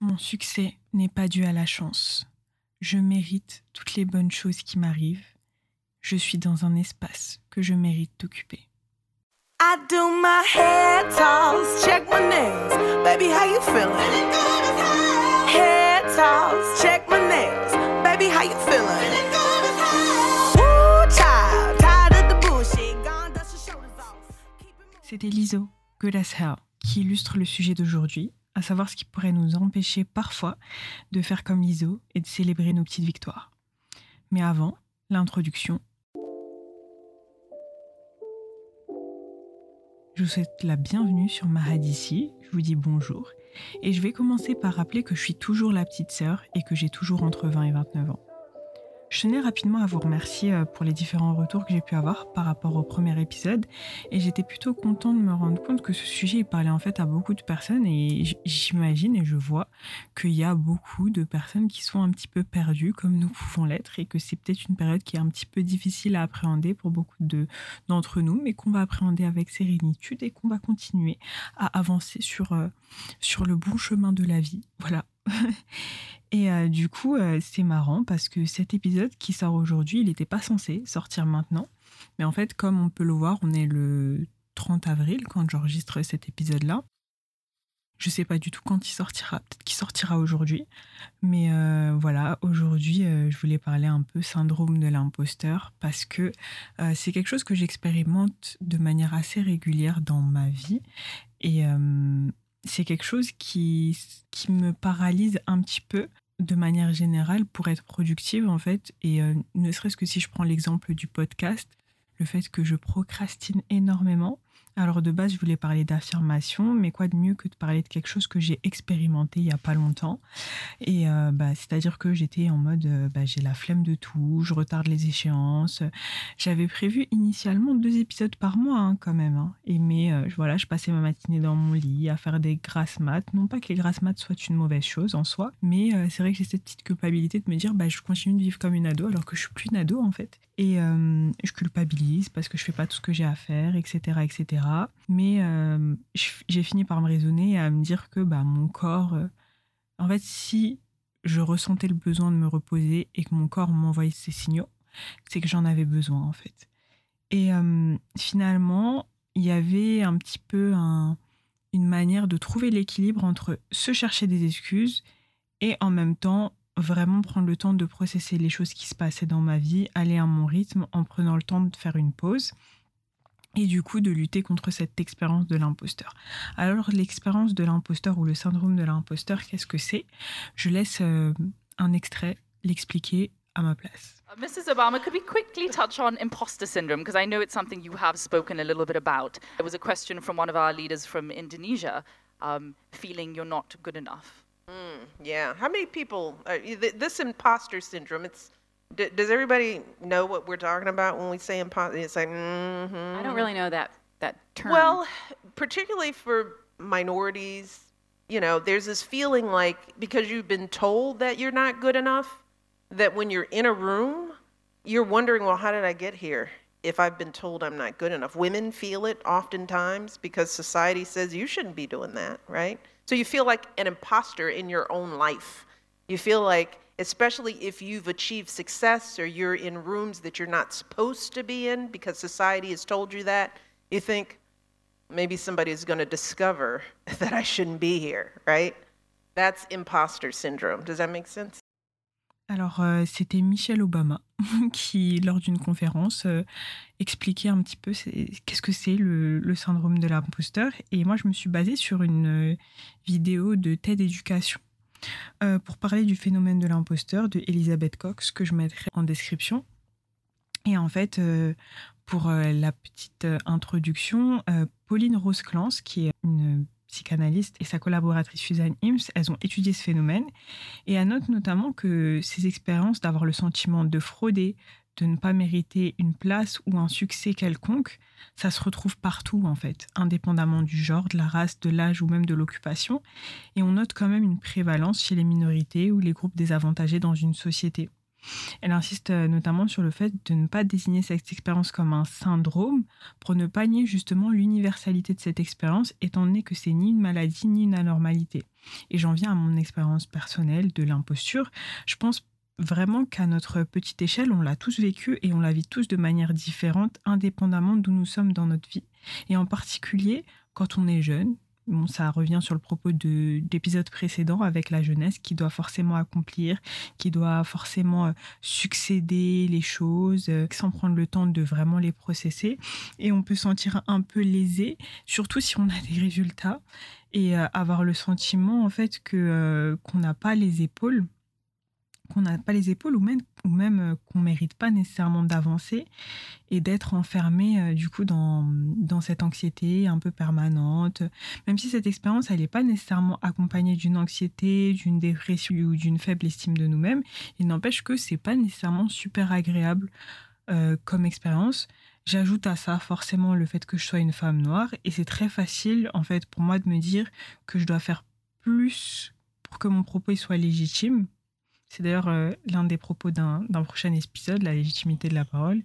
Mon succès n'est pas dû à la chance. Je mérite toutes les bonnes choses qui m'arrivent. Je suis dans un espace que je mérite d'occuper. I do my head toss, check my nails. Baby, how you feeling? Head toss, check my nails. Baby, how you feeling? Ooh, child, tired of the bullshit. Gone, dust your shoulders off. C'était Lizo, Good as Hell, qui illustre le sujet d'aujourd'hui, à savoir ce qui pourrait nous empêcher parfois de faire comme l'ISO et de célébrer nos petites victoires. Mais avant, l'introduction. Je vous souhaite la bienvenue sur Mahadissi, je vous dis bonjour, et je vais commencer par rappeler que je suis toujours la petite sœur et que j'ai toujours entre 20 et 29 ans. Je tenais rapidement à vous remercier euh, pour les différents retours que j'ai pu avoir par rapport au premier épisode et j'étais plutôt content de me rendre compte que ce sujet parlait en fait à beaucoup de personnes et j'imagine et je vois qu'il y a beaucoup de personnes qui sont un petit peu perdues comme nous pouvons l'être et que c'est peut-être une période qui est un petit peu difficile à appréhender pour beaucoup de, d'entre nous mais qu'on va appréhender avec sérénitude et qu'on va continuer à avancer sur, euh, sur le bon chemin de la vie. Voilà. Et euh, du coup, euh, c'est marrant parce que cet épisode qui sort aujourd'hui, il n'était pas censé sortir maintenant. Mais en fait, comme on peut le voir, on est le 30 avril quand j'enregistre cet épisode-là. Je ne sais pas du tout quand il sortira, peut-être qu'il sortira aujourd'hui. Mais euh, voilà, aujourd'hui, je voulais parler un peu syndrome de l'imposteur parce que c'est quelque chose que j'expérimente de manière assez régulière dans ma vie. Et c'est quelque chose qui, qui me paralyse un petit peu de manière générale pour être productive en fait. Et euh, ne serait-ce que si je prends l'exemple du podcast, le fait que je procrastine énormément, alors de base, je voulais parler d'affirmation, mais quoi de mieux que de parler de quelque chose que j'ai expérimenté il y a pas longtemps? Et euh, bah, c'est-à-dire que j'étais en mode, euh, bah, j'ai la flemme de tout, je retarde les échéances. J'avais prévu initialement deux épisodes par mois hein, quand même. Hein. Et mais euh, voilà, je passais ma matinée dans mon lit à faire des grasses maths. Non pas que les grasses maths soient une mauvaise chose en soi, mais c'est vrai que j'ai cette petite culpabilité de me dire, bah, je continue de vivre comme une ado alors que je suis plus une ado en fait. Et je culpabilise parce que je fais pas tout ce que j'ai à faire, etc., etc. Mais euh, j'ai fini par me raisonner et à me dire que bah, mon corps, euh, en fait, si je ressentais le besoin de me reposer et que mon corps m'envoyait ces signaux, c'est que j'en avais besoin en fait. Et euh, finalement, il y avait un petit peu une manière de trouver l'équilibre entre se chercher des excuses et en même temps vraiment prendre le temps de processer les choses qui se passaient dans ma vie, aller à mon rythme en prenant le temps de faire une pause et du coup de lutter contre cette expérience de l'imposteur. Alors l'expérience de l'imposteur ou le syndrome de l'imposteur, qu'est-ce que c'est? Je laisse euh, un extrait l'expliquer à ma place. Uh, Mrs. Obama, could we quickly touch on imposter syndrome? Because I know it's something you have spoken a little bit about. There was a question from one of our leaders from Indonesia, um, feeling you're not good enough. Mm, yeah. How many people, uh, this imposter syndrome, it's D- does everybody know what we're talking about when we say imposter? It's like, mm-hmm. I don't really know that that term. Well, particularly for minorities, you know, there's this feeling like because you've been told that you're not good enough, that when you're in a room, you're wondering, well, how did I get here? If I've been told I'm not good enough, women feel it oftentimes because society says you shouldn't be doing that, right? So you feel like an imposter in your own life. You feel like especially if you've achieved success or you're in rooms that you're not supposed to be in because society has told you that, you think maybe somebody is going to discover that I shouldn't be here, right? That's imposter syndrome. Does that make sense? Alors, euh, c'était Michelle Obama qui, lors d'une conférence, euh, expliquait un petit peu qu'est-ce que c'est le, syndrome de l'imposteur. Et moi, je me suis basée sur une euh, vidéo de TED Éducation euh, pour parler du phénomène de l'imposteur de Elisabeth Cox, que je mettrai en description. Et en fait, euh, pour la petite introduction, Pauline Rose-Clance, qui est une psychanalyste, et sa collaboratrice Suzanne Ims, elles ont étudié ce phénomène. Et elles notent notamment que ces expériences d'avoir le sentiment de frauder, de ne pas mériter une place ou un succès quelconque, ça se retrouve partout en fait, indépendamment du genre, de la race, de l'âge ou même de l'occupation. Et on note quand même une prévalence chez les minorités ou les groupes désavantagés dans une société. Elle insiste euh, notamment sur le fait de ne pas désigner cette expérience comme un syndrome pour ne pas nier justement l'universalité de cette expérience, étant donné que c'est ni une maladie ni une anormalité. Et j'en viens à mon expérience personnelle de l'imposture. Je pense vraiment qu'à notre petite échelle, on l'a tous vécu et on la vit tous de manière différente, indépendamment d'où nous sommes dans notre vie. Et en particulier, quand on est jeune, Bon, ça revient sur le propos de l'épisode précédent avec la jeunesse qui doit forcément accomplir, qui doit forcément euh, succéder les choses euh, sans prendre le temps de vraiment les processer. Et on peut sentir un peu lésé, surtout si on a des résultats et euh, avoir le sentiment en fait que qu'on n'a pas les épaules qu'on n'a pas les épaules ou même, ou même euh, qu'on mérite pas nécessairement d'avancer et d'être enfermé euh, du coup dans, dans cette anxiété un peu permanente. Même si cette expérience, n'est pas nécessairement accompagnée d'une anxiété, d'une dépression ou d'une faible estime de nous-mêmes, il n'empêche que c'est pas nécessairement super agréable euh, comme expérience. J'ajoute à ça forcément le fait que je sois une femme noire et c'est très facile en fait pour moi de me dire que je dois faire plus pour que mon propos soit légitime c'est d'ailleurs euh, l'un des propos d'un prochain épisode, la légitimité de la parole.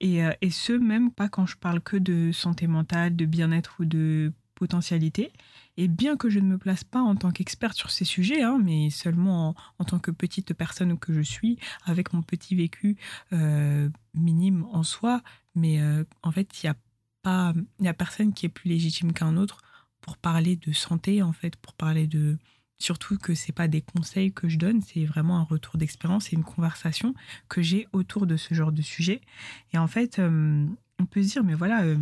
Et, euh, et, ce, même pas quand je parle que de santé mentale, de bien-être ou de potentialité. Et bien que je ne me place pas en tant qu'experte sur ces sujets, hein, mais seulement en, tant que petite personne que je suis, avec mon petit vécu euh, minime en soi, mais en fait, il n'y a pas, a personne qui est plus légitime qu'un autre pour parler de santé, en fait, pour parler de, Surtout que c'est pas des conseils que je donne, c'est vraiment un retour d'expérience et une conversation que j'ai autour de ce genre de sujet. Et en fait, euh, on peut se dire, mais voilà, euh,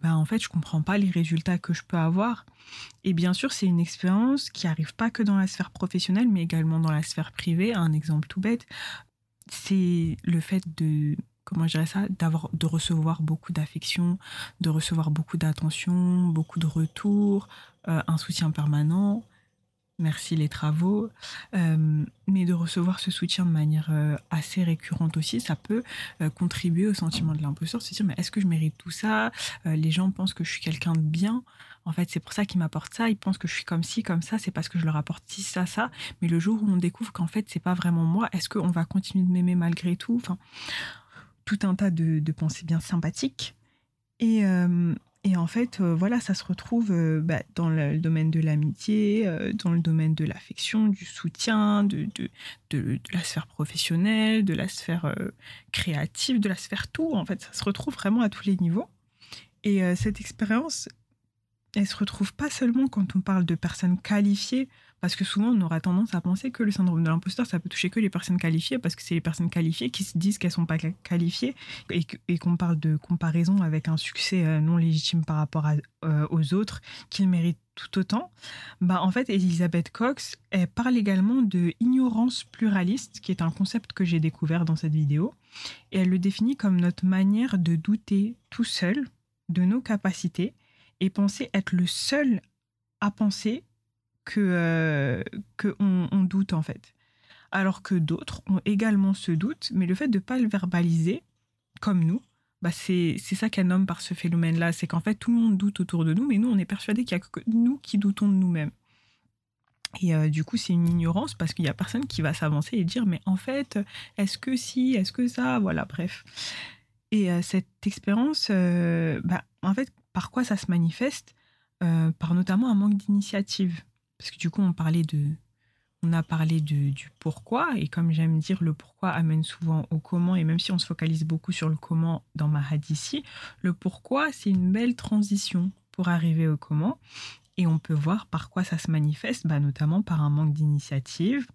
bah en fait, je comprends pas les résultats que je peux avoir. Et bien sûr, c'est une expérience qui arrive pas que dans la sphère professionnelle, mais également dans la sphère privée. Un exemple tout bête, c'est le fait de comment je ça, d'avoir, de recevoir beaucoup d'affection, de recevoir beaucoup d'attention, beaucoup de retours, euh, un soutien permanent merci les travaux, euh, mais de recevoir ce soutien de manière euh, assez récurrente aussi, ça peut euh, contribuer au sentiment de l'imposteur, se dire mais est-ce que je mérite tout ça? Les gens pensent que je suis quelqu'un de bien, en fait c'est pour ça qu'ils m'apportent ça, ils pensent que je suis comme ci, comme ça, c'est parce que je leur apporte ci, ça, ça, mais le jour où on découvre qu'en fait c'est pas vraiment moi, est-ce qu'on va continuer de m'aimer malgré tout? Enfin, tout un tas de, de pensées bien sympathiques. Et, et en fait, euh, voilà, ça se retrouve euh, bah, dans le, domaine de l'amitié, euh, dans le domaine de l'affection, du soutien, de, de, de, la sphère professionnelle, de la sphère créative, de la sphère tout. En fait, ça se retrouve vraiment à tous les niveaux. Et cette expérience, elle se retrouve pas seulement quand on parle de personnes qualifiées, parce que souvent, on aura tendance à penser que le syndrome de l'imposteur, ça peut toucher que les personnes qualifiées, parce que c'est les personnes qualifiées qui se disent qu'elles sont pas qualifiées, et, qu'on parle de comparaison avec un succès euh, non légitime par rapport euh, aux autres, qu'ils méritent tout autant. Bah, en fait, Elisabeth Cox, elle parle également de ignorance pluraliste, qui est un concept que j'ai découvert dans cette vidéo, et elle le définit comme notre manière de douter tout seul de nos capacités et penser être le seul à penser que, euh, que on, doute en fait. Alors que d'autres ont également ce doute, mais le fait de ne pas le verbaliser, comme nous, bah c'est ça qu'elle nomme par ce phénomène-là. C'est qu'en fait, tout le monde doute autour de nous, mais nous, on est persuadé qu'il n'y a que nous qui doutons de nous-mêmes. Et euh, du coup, c'est une ignorance parce qu'il n'y a personne qui va s'avancer et dire, mais en fait, est-ce que si, est-ce que ça, voilà, bref. Et euh, cette expérience, bah, en fait, par quoi ça se manifeste? Par notamment un manque d'initiative. Parce que du coup, on parlait de, on a parlé de, du pourquoi, et comme j'aime dire, le pourquoi amène souvent au comment, et même si on se focalise beaucoup sur le comment dans ma ici, le pourquoi, c'est une belle transition pour arriver au comment, et on peut voir par quoi ça se manifeste, bah, notamment par un manque d'initiative,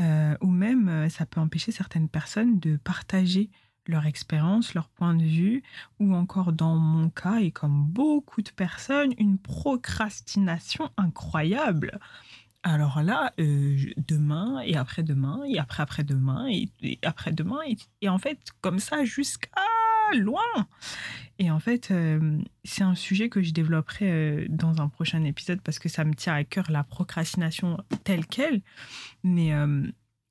euh, ou même euh, ça peut empêcher certaines personnes de partager leur expérience, leur point de vue, ou encore dans mon cas, et comme beaucoup de personnes, une procrastination incroyable. Alors là, euh, demain et après-demain et après-après-demain et, après-demain et, en fait comme ça jusqu'à loin. Et en fait, euh, c'est un sujet que je développerai euh, dans un prochain épisode parce que ça me tient à cœur la procrastination telle qu'elle. Mais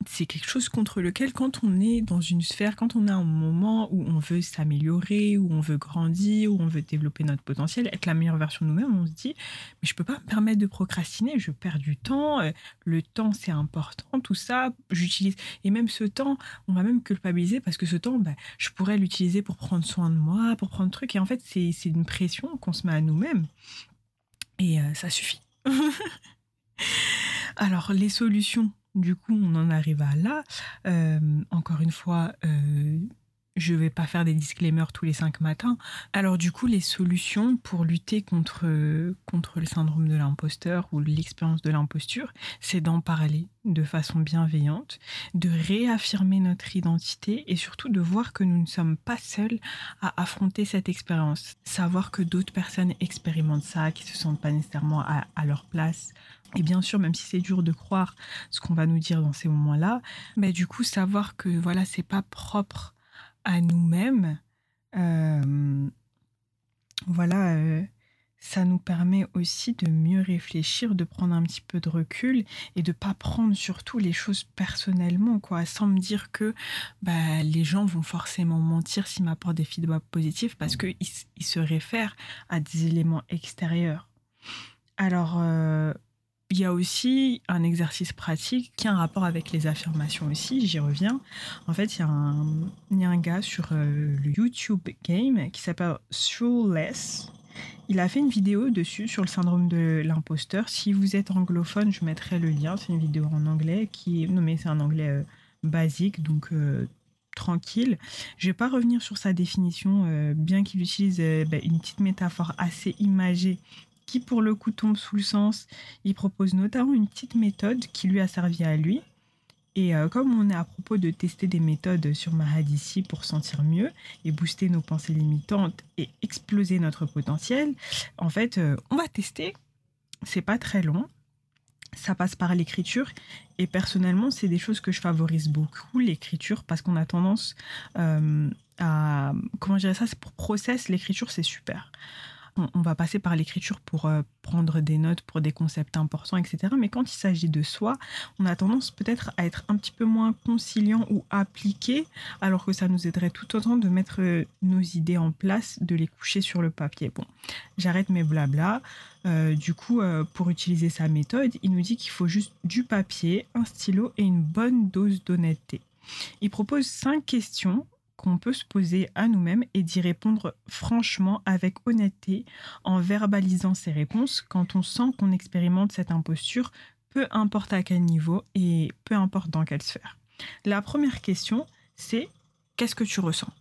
c'est quelque chose contre lequel, quand on est dans une sphère, quand on a un moment où on veut s'améliorer, où on veut grandir, où on veut développer notre potentiel, être la meilleure version de nous-mêmes, on se dit, mais je peux pas me permettre de procrastiner, je perds du temps, euh, le temps c'est important, tout ça, j'utilise. Et même ce temps, on va même culpabiliser parce que ce temps, bah, je pourrais l'utiliser pour prendre soin de moi, pour prendre truc. Et en fait, c'est une pression qu'on se met à nous-mêmes. Et euh, ça suffit. Alors, les solutions du coup, on en arrive à là. Euh, encore une fois, euh, je ne vais pas faire des disclaimers tous les cinq matins. Alors du coup, les solutions pour lutter contre, contre le syndrome de l'imposteur ou l'expérience de l'imposture, c'est d'en parler de façon bienveillante, de réaffirmer notre identité et surtout de voir que nous ne sommes pas seuls à affronter cette expérience. Savoir que d'autres personnes expérimentent ça, qui ne se sentent pas nécessairement à, à leur place et bien sûr, même si c'est dur de croire ce qu'on va nous dire dans ces moments-là, mais du coup, savoir que voilà, c'est pas propre à nous-mêmes, euh, voilà, euh, ça nous permet aussi de mieux réfléchir, de prendre un petit peu de recul et de pas prendre surtout les choses personnellement, quoi, sans me dire que bah, les gens vont forcément mentir s'ils m'apportent des feedbacks positifs parce qu'ils ils se réfèrent à des éléments extérieurs. Alors, euh, il y a aussi un exercice pratique qui a un rapport avec les affirmations aussi, j'y reviens. En fait, il y a un, gars sur euh, le YouTube Game qui s'appelle Less. Il a fait une vidéo dessus sur le syndrome de l'imposteur. Si vous êtes anglophone, je mettrai le lien. C'est une vidéo en anglais qui est... Non mais c'est un anglais euh, basique, donc euh, tranquille. Je vais pas revenir sur sa définition, bien qu'il utilise bah, une petite métaphore assez imagée qui pour le coup tombe sous le sens. Il propose notamment une petite méthode qui lui a servi à lui. Et euh, comme on est à propos de tester des méthodes sur Mahadissi pour sentir mieux et booster nos pensées limitantes et exploser notre potentiel, en fait, euh, on va tester. C'est pas très long. Ça passe par l'écriture. Et personnellement, c'est des choses que je favorise beaucoup, l'écriture, parce qu'on a tendance euh, à. Comment je dirais ça Pour process, l'écriture, c'est super on, va passer par l'écriture pour euh, prendre des notes pour des concepts importants, etc. Mais quand il s'agit de soi, on a tendance peut-être à être un petit peu moins conciliant ou appliqué, alors que ça nous aiderait tout autant de mettre euh, nos idées en place, de les coucher sur le papier. Bon, j'arrête mes blabla. Euh, du coup, pour utiliser sa méthode, il nous dit qu'il faut juste du papier, un stylo et une bonne dose d'honnêteté. Il propose cinq questions qu'on peut se poser à nous-mêmes et d'y répondre franchement avec honnêteté en verbalisant ses réponses quand on sent qu'on expérimente cette imposture, peu importe à quel niveau et peu importe dans quelle sphère. La première question, c'est qu'est-ce que tu ressens?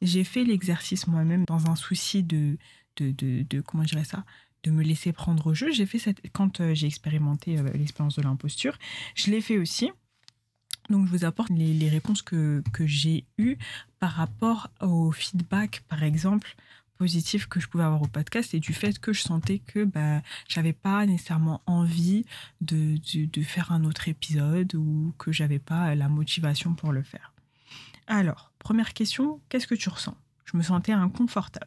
J'ai fait l'exercice moi-même dans un souci de, de, de, comment je dirais ça de me laisser prendre au jeu. J'ai fait cette quand euh, j'ai expérimenté euh, l'expérience de l'imposture, je l'ai fait aussi donc, je vous apporte les, réponses que, j'ai eues par rapport au feedback, par exemple, positif que je pouvais avoir au podcast et du fait que je sentais que bah, j'avais pas nécessairement envie de, de, faire un autre épisode ou que j'avais pas la motivation pour le faire. Alors, première question, qu'est-ce que tu ressens? Je me sentais inconfortable.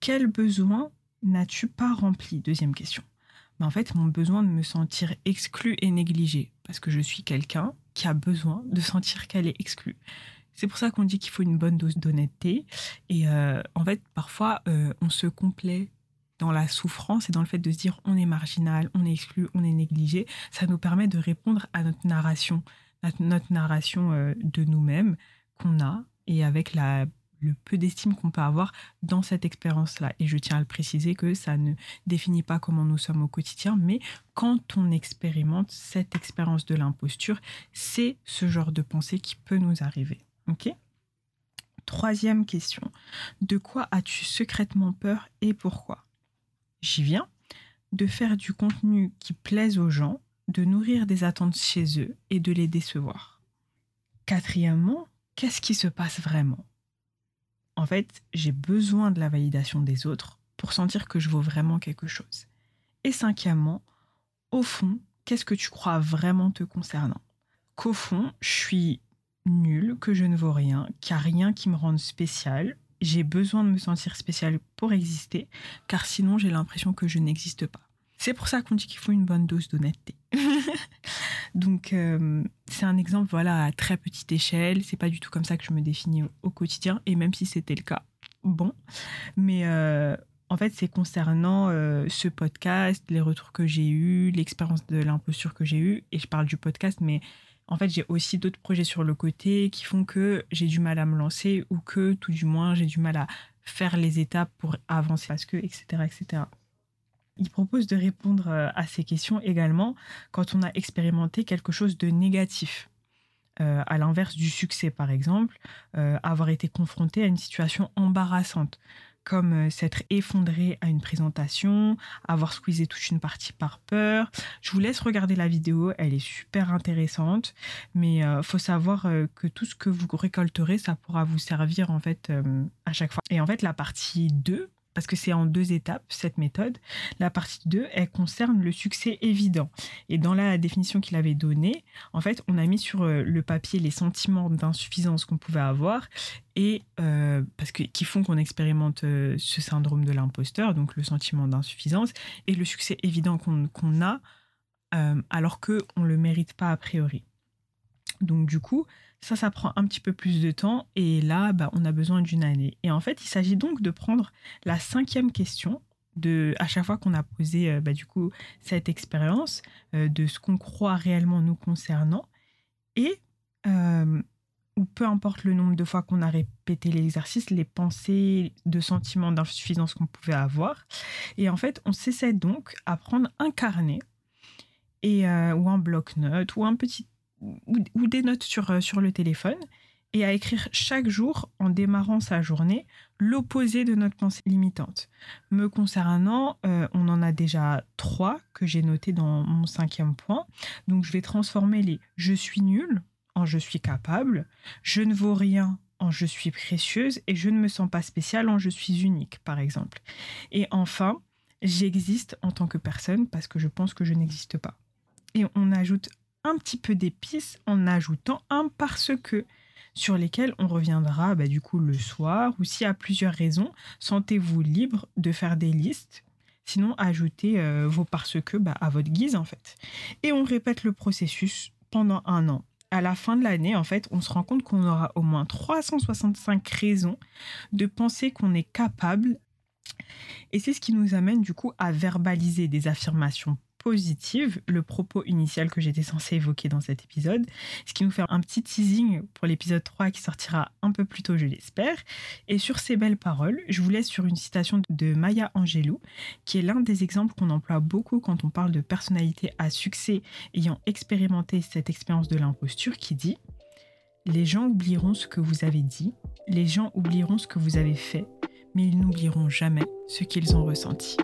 Quel besoin n'as-tu pas rempli? Deuxième question. Bah, en fait, mon besoin de me sentir exclu et négligé, parce que je suis quelqu'un qui a besoin de sentir qu'elle est exclue. C'est pour ça qu'on dit qu'il faut une bonne dose d'honnêteté. Et euh, en fait, parfois, euh, on se complaît dans la souffrance et dans le fait de se dire on est marginal, on est exclu, on est négligé. Ça nous permet de répondre à notre narration, notre, narration euh, de nous-mêmes qu'on a et avec la le peu d'estime qu'on peut avoir dans cette expérience-là. Et je tiens à le préciser que ça ne définit pas comment nous sommes au quotidien, mais quand on expérimente cette expérience de l'imposture, c'est ce genre de pensée qui peut nous arriver. Ok? Troisième question. De quoi as-tu secrètement peur et pourquoi? J'y viens. De faire du contenu qui plaise aux gens, de nourrir des attentes chez eux et de les décevoir. Quatrièmement, qu'est-ce qui se passe vraiment? En fait, j'ai besoin de la validation des autres pour sentir que je vaux vraiment quelque chose. Et cinquièmement, au fond, qu'est-ce que tu crois vraiment te concernant? Qu'au fond, je suis nulle, que je ne vaux rien, qu'il n'y a rien qui me rende spécial. J'ai besoin de me sentir spécial pour exister, car sinon j'ai l'impression que je n'existe pas. C'est pour ça qu'on dit qu'il faut une bonne dose d'honnêteté. Donc, euh, c'est un exemple, voilà, à très petite échelle. C'est pas du tout comme ça que je me définis au, quotidien. Et même si c'était le cas, bon. Mais euh, en fait, c'est concernant euh, ce podcast, les retours que j'ai eus, l'expérience de l'imposture que j'ai eue. Et je parle du podcast, mais en fait, j'ai aussi d'autres projets sur le côté qui font que j'ai du mal à me lancer ou que, tout du moins, j'ai du mal à faire les étapes pour avancer parce que, etc., etc. Il propose de répondre euh, à ces questions également quand on a expérimenté quelque chose de négatif. Euh, à l'inverse du succès, par exemple, euh, avoir été confronté à une situation embarrassante, comme s'être effondré à une présentation, avoir squeezé toute une partie par peur. Je vous laisse regarder la vidéo, elle est super intéressante, mais faut savoir que tout ce que vous récolterez, ça pourra vous servir en fait à chaque fois. Et en fait, la partie 2, parce que c'est en deux étapes, cette méthode. La partie 2, elle concerne le succès évident. Et dans la définition qu'il avait donnée, en fait, on a mis sur euh, le papier les sentiments d'insuffisance qu'on pouvait avoir et euh, parce que qui font qu'on expérimente euh, ce syndrome de l'imposteur, donc le sentiment d'insuffisance et le succès évident qu'on a alors qu'on ne le mérite pas a priori. Donc du coup, ça, ça prend un petit peu plus de temps et là, bah, on a besoin d'une année. Et en fait, il s'agit donc de prendre la cinquième question de, à chaque fois qu'on a posé euh, bah, du coup cette expérience, euh, de ce qu'on croit réellement nous concernant et euh, ou peu importe le nombre de fois qu'on a répété l'exercice, les pensées de sentiments d'insuffisance qu'on pouvait avoir. Et en fait, on s'essaie donc à prendre un carnet et, ou un bloc-notes ou un petit ou, des notes sur, euh, sur le téléphone et à écrire chaque jour, en démarrant sa journée, l'opposé de notre pensée limitante. Me concernant, euh, on en a déjà trois que j'ai notés dans mon cinquième point. Donc je vais transformer les je suis nul en je suis capable, je ne vaux rien en je suis précieuse et je ne me sens pas spéciale en je suis unique, par exemple. Et enfin, j'existe en tant que personne parce que je pense que je n'existe pas. Et on ajoute un petit peu d'épices en ajoutant un parce que sur lesquels on reviendra bah, du coup le soir ou y a plusieurs raisons, sentez-vous libre de faire des listes. Sinon, ajoutez euh, vos parce que bah, à votre guise en fait. Et on répète le processus pendant un an. À la fin de l'année, en fait, on se rend compte qu'on aura au moins 365 raisons de penser qu'on est capable. Et c'est ce qui nous amène du coup à verbaliser des affirmations positive, le propos initial que j'étais censée évoquer dans cet épisode, ce qui nous fait un petit teasing pour l'épisode 3 qui sortira un peu plus tôt, je l'espère. Et sur ces belles paroles, je vous laisse sur une citation de Maya Angelou, qui est l'un des exemples qu'on emploie beaucoup quand on parle de personnalité à succès ayant expérimenté cette expérience de l'imposture, qui dit Les gens oublieront ce que vous avez dit, les gens oublieront ce que vous avez fait, mais ils n'oublieront jamais ce qu'ils ont ressenti.